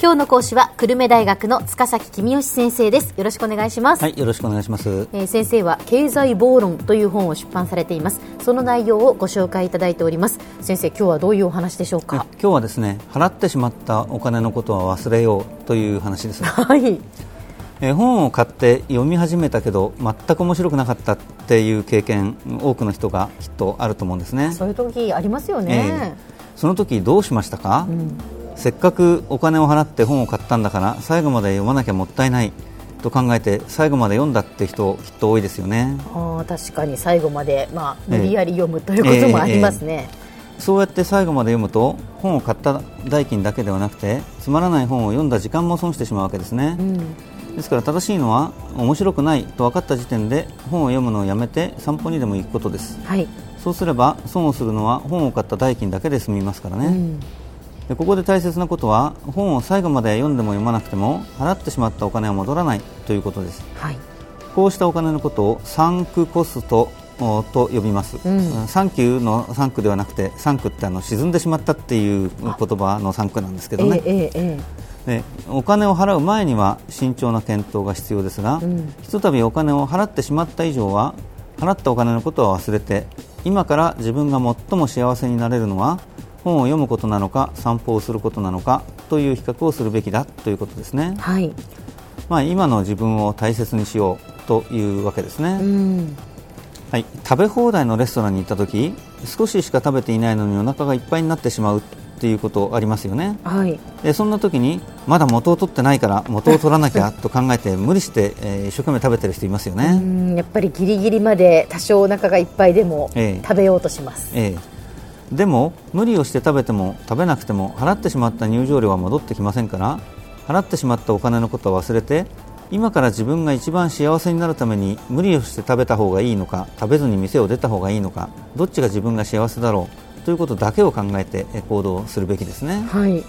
今日の講師は久留米大学の塚崎君吉先生です。よろしくお願いします、はい、よろしくお願いします。えー先生は経済暴論という本を出版されています。その内容をご紹介いただいております。先生今日はどういうお話でしょうえか今日はですね、払ってしまったお金のことは忘れようという話です。はいえ本を買って読み始めたけど全く面白くなかったっていう経験、多くの人がきっとあると思うんですね。そういう時ありますよえね、えその時どうしましたか、せっかくお金を払って本を買ったんだから最後まで読まなきゃもったいないと考えて最後まで読んだって人きっと多いですよね。あー確かに。最後まで、まあ、ええ。無理やり読むということもありますね、そうやって最後まで読むと本を買った代金だけではなくてつまらない本を読んだ時間も損してしまうわけですね、ですから正しいのは面白くないと分かった時点で本を読むのをやめて散歩にでも行くことです。はい、そうすれば損をするのは本を買った代金だけで済みますからね、でここで大切なことは本を最後まで読んでも読まなくても払ってしまったお金は戻らないということです。はい。こうしたお金のことをサンクコストおと呼びます、ん。サンキューのサンクではなくてサンクってあの沈んでしまったっていう言葉のサンクなんですけどね、えええお金を払う前には慎重な検討が必要ですが、ひとたびお金を払ってしまった以上は払ったお金のことは忘れて今から自分が最も幸せになれるのは本を読むことなのか散歩をすることなのかという比較をするべきだということですね。え、はい。まあ、今の自分を大切にしようというわけですね、うんはい、食べ放題のレストランに行った時少ししか食べていないのにお腹がいっぱいになってしまうっていうことありますよね。はい。でそんな時にまだ元を取ってないから元を取らなきゃ と考えて無理して、えー一生懸命食べてる人いますようね、んやっぱりギリギリまで多少お腹がいっぱいでもええ。食べようとします、ええ。でも無理をして食べても食べなくても払ってしまった入場料は戻ってきませんから払ってしまったお金のことは忘れて今から自分が一番幸せになるために無理をして食べた方がいいのか食べずに店を出た方がいいのかどっちが自分が幸せだろうということだけを考えてえ行動するべきですね。はい。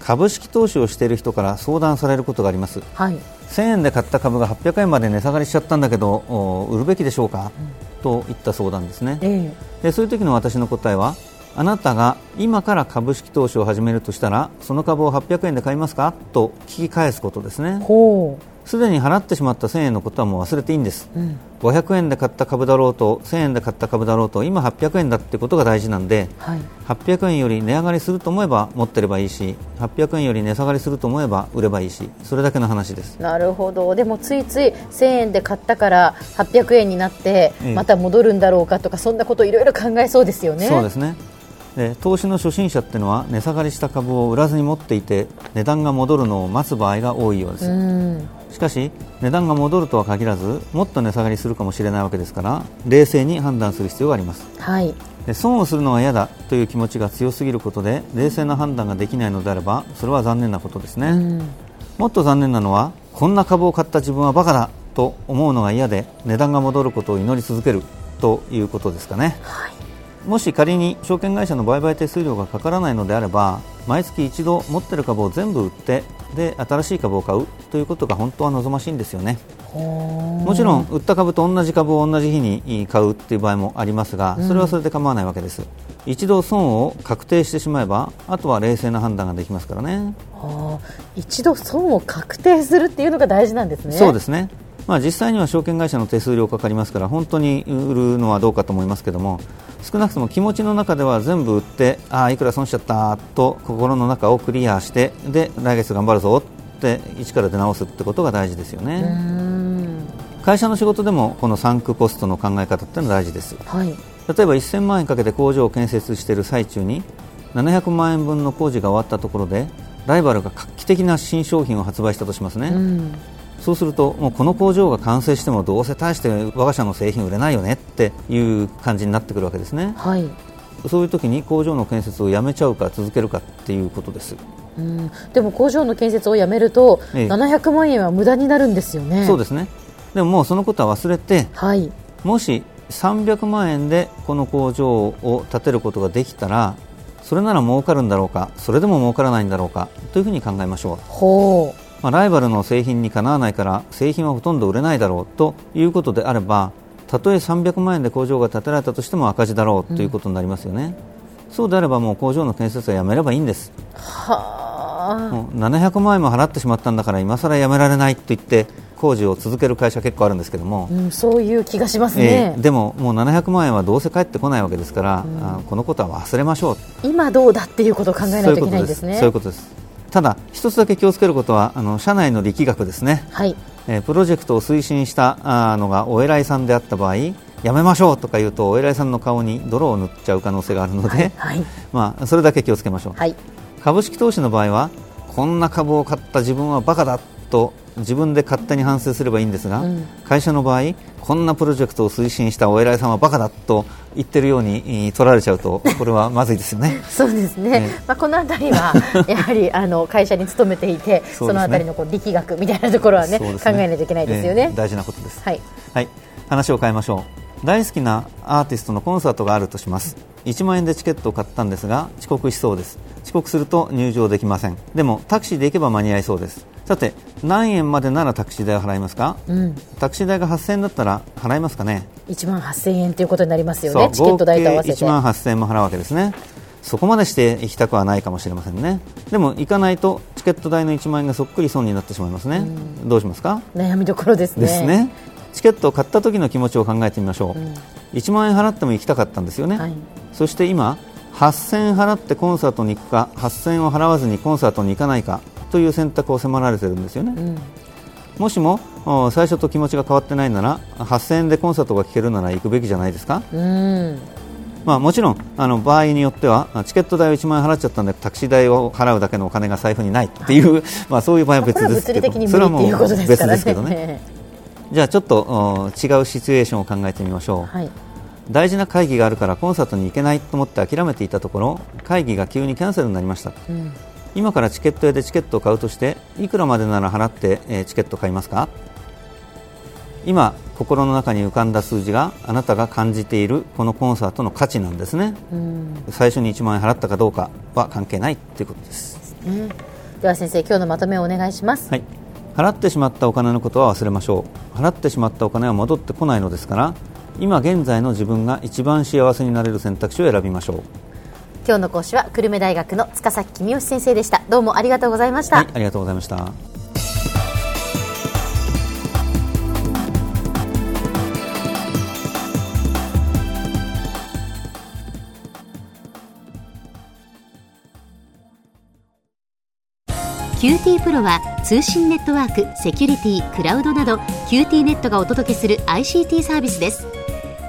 株式投資をしている人から相談されることがあります。はい。1000円で買った株が800円まで値下がりしちゃったんだけどお売るべきでしょうか、といった相談ですね。え。でそういう時の私の答えはあなたが今から株式投資を始めるとしたらその株を800円で買いますか？と聞き返すことですえね。ほすでに払ってしまった1000円のことはもう忘れていいんです、う、うん500円で買った株だろうと1000円で買った株だろうと今800円だってことが大事なんではい。800円より値上がりすると思えば持ってればいいし800円より値下がりすると思えば売ればいいしそれだけの話です。なるほど。でもついつい1000円で買ったから800円になってええ。また戻るんだろうかとかそんなこといろいろ考えそうですよね。そうですねで投資の初心者っていうのは値下がりした株を売らずに持っていて値段が戻るのを待つ場合が多いようです、うん。しかし値段が戻るとは限らずもっと値下がりするかもしれないわけですから冷静に判断する必要があります。はい。で損をするのは嫌だという気持ちが強すぎることで冷静な判断ができないのであればそれは残念なことですね、うん。もっと残念なのはこんな株を買った自分はバカだと思うのが嫌で値段が戻ることを祈り続けるということですかね。はいもし仮に証券会社の売買手数料がかからないのであれば毎月一度持っている株を全部売ってで新しい株を買うということが本当は望ましいんですよね。もちろん売った株と同じ株を同じ日に買うっていう場合もありますがそれはそれで構わないわけです、一度損を確定してしまえばあとは冷静な判断ができますからね。一度損を確定するっていうのが大事なんですね。そうですね、まあ、実際には証券会社の手数料かかりますから本当に売るのはどうかと思いますけども少なくとも気持ちの中では全部売ってああいくら損しちゃったと心の中をクリアしてで来月頑張るぞって一から出直すってことが大事ですようねん。会社の仕事でもこのサンクコストの考え方っていうのは大事ですはい。例えば1000万円かけて工場を建設している最中に700万円分の工事が終わったところでライバルが画期的な新商品を発売したとしますね、うんそうするともうこの工場が完成してもどうせ大して我が社の製品売れないよねっていう感じになってくるわけですね。はい。そういう時に工場の建設をやめちゃうか続けるかっていうことです、うん。でも工場の建設をやめると、ええ。700万円は無駄になるんですよね。そうですね。でももうそのことは忘れてはい。もし300万円でこの工場を建てることができたらそれなら儲かるんだろうかそれでも儲からないんだろうかというふうに考えましょう。ほうまあ、ライバルの製品にかなわないから製品はほとんど売れないだろうということであればたとえ300万円で工場が建てられたとしても赤字だろうということになりますよね、そうであればもう工場の建設はやめればいいんです。はあ。もう700万円も払ってしまったんだから今更やめられないと言って工事を続ける会社結構あるんですけども、うん、そういう気がしますえねー、でももう700万円はどうせ返ってこないわけですから、あこのことは忘れましょう。今どうだっていうことを考えないといけないんですね。そういうことですただ一つだけ気をつけることはあの社内の力学ですね、はい。えープロジェクトを推進したあーのがお偉いさんであった場合やめましょうとか言うとお偉いさんの顔に泥を塗っちゃう可能性があるので、はい。まあ、それだけ気をつけましょう、はい。株式投資の場合はこんな株を買った自分はバカだと自分で勝手に反省すればいいんですが、うん。会社の場合こんなプロジェクトを推進したお偉いさんはバカだと言ってるようにえー取られちゃうと これはまずいですよね。そうですね、ねまあ、このあたりは やはりあの会社に勤めていてそ,、ね。のあたりのこう力学みたいなところはねそうです考えないといけないですよね。えー。大事なことです。はい、はい、話を変えましょう。大好きなアーティストのコンサートがあるとします。1万円でチケットを買ったんですが遅刻しそうです。遅刻すると入場できません。でもタクシーで行けば間に合いそうですさて何円までならタクシー代を払いますか？うん、タクシー代が8000円だったら払いますかね？1万8000円ということになりますよねチケット代と合わせて。合計1万8000円も払うわけですね。そこまでして行きたくはないかもしれませんね。でも行かないとチケット代の1万円がそっくり損になってしまいますね。どうしますか？悩みどころですね。ですね。チケットを買った時の気持ちを考えてみましょう、1万円払っても行きたかったんですよね、はい。そして今8000円払ってコンサートに行くか8000円を払わずにコンサートに行かないかという選択を迫られているんですよね、うん。もしもお最初と気持ちが変わってないなら8000円でコンサートが聴けるなら行くべきじゃないですか、うん。まあ、もちろんあの場合によってはチケット代を1万円払っちゃったんでタクシー代を払うだけのお金が財布にないっていう、まあ、そういう場合は別ですけどそれはもう別ですけどねね。じゃあちょっとお違うシチュエーションを考えてみましょう、はい。大事な会議があるからコンサートに行けないと思って諦めていたところ会議が急にキャンセルになりました。うん今からチケット屋でチケットを買うとしていくらまでなら払って、えーチケット買いますか？今心の中に浮かんだ数字があなたが感じているこのコンサートの価値なんですね。うん。最初に1万円払ったかどうかは関係ないということです。ねでは先生今日のまとめをお願いします。はい、払ってしまったお金のことは忘れましょう。払ってしまったお金は戻ってこないのですから今現在の自分が一番幸せになれる選択肢を選びましょう今日の講師は久留米大学の塚崎君吉先生でした。どうもありがとうございました、はい、ありがとうございました。QT プロは通信ネットワーク、セキュリティ、クラウドなど QT ネットがお届けする ICT サービスです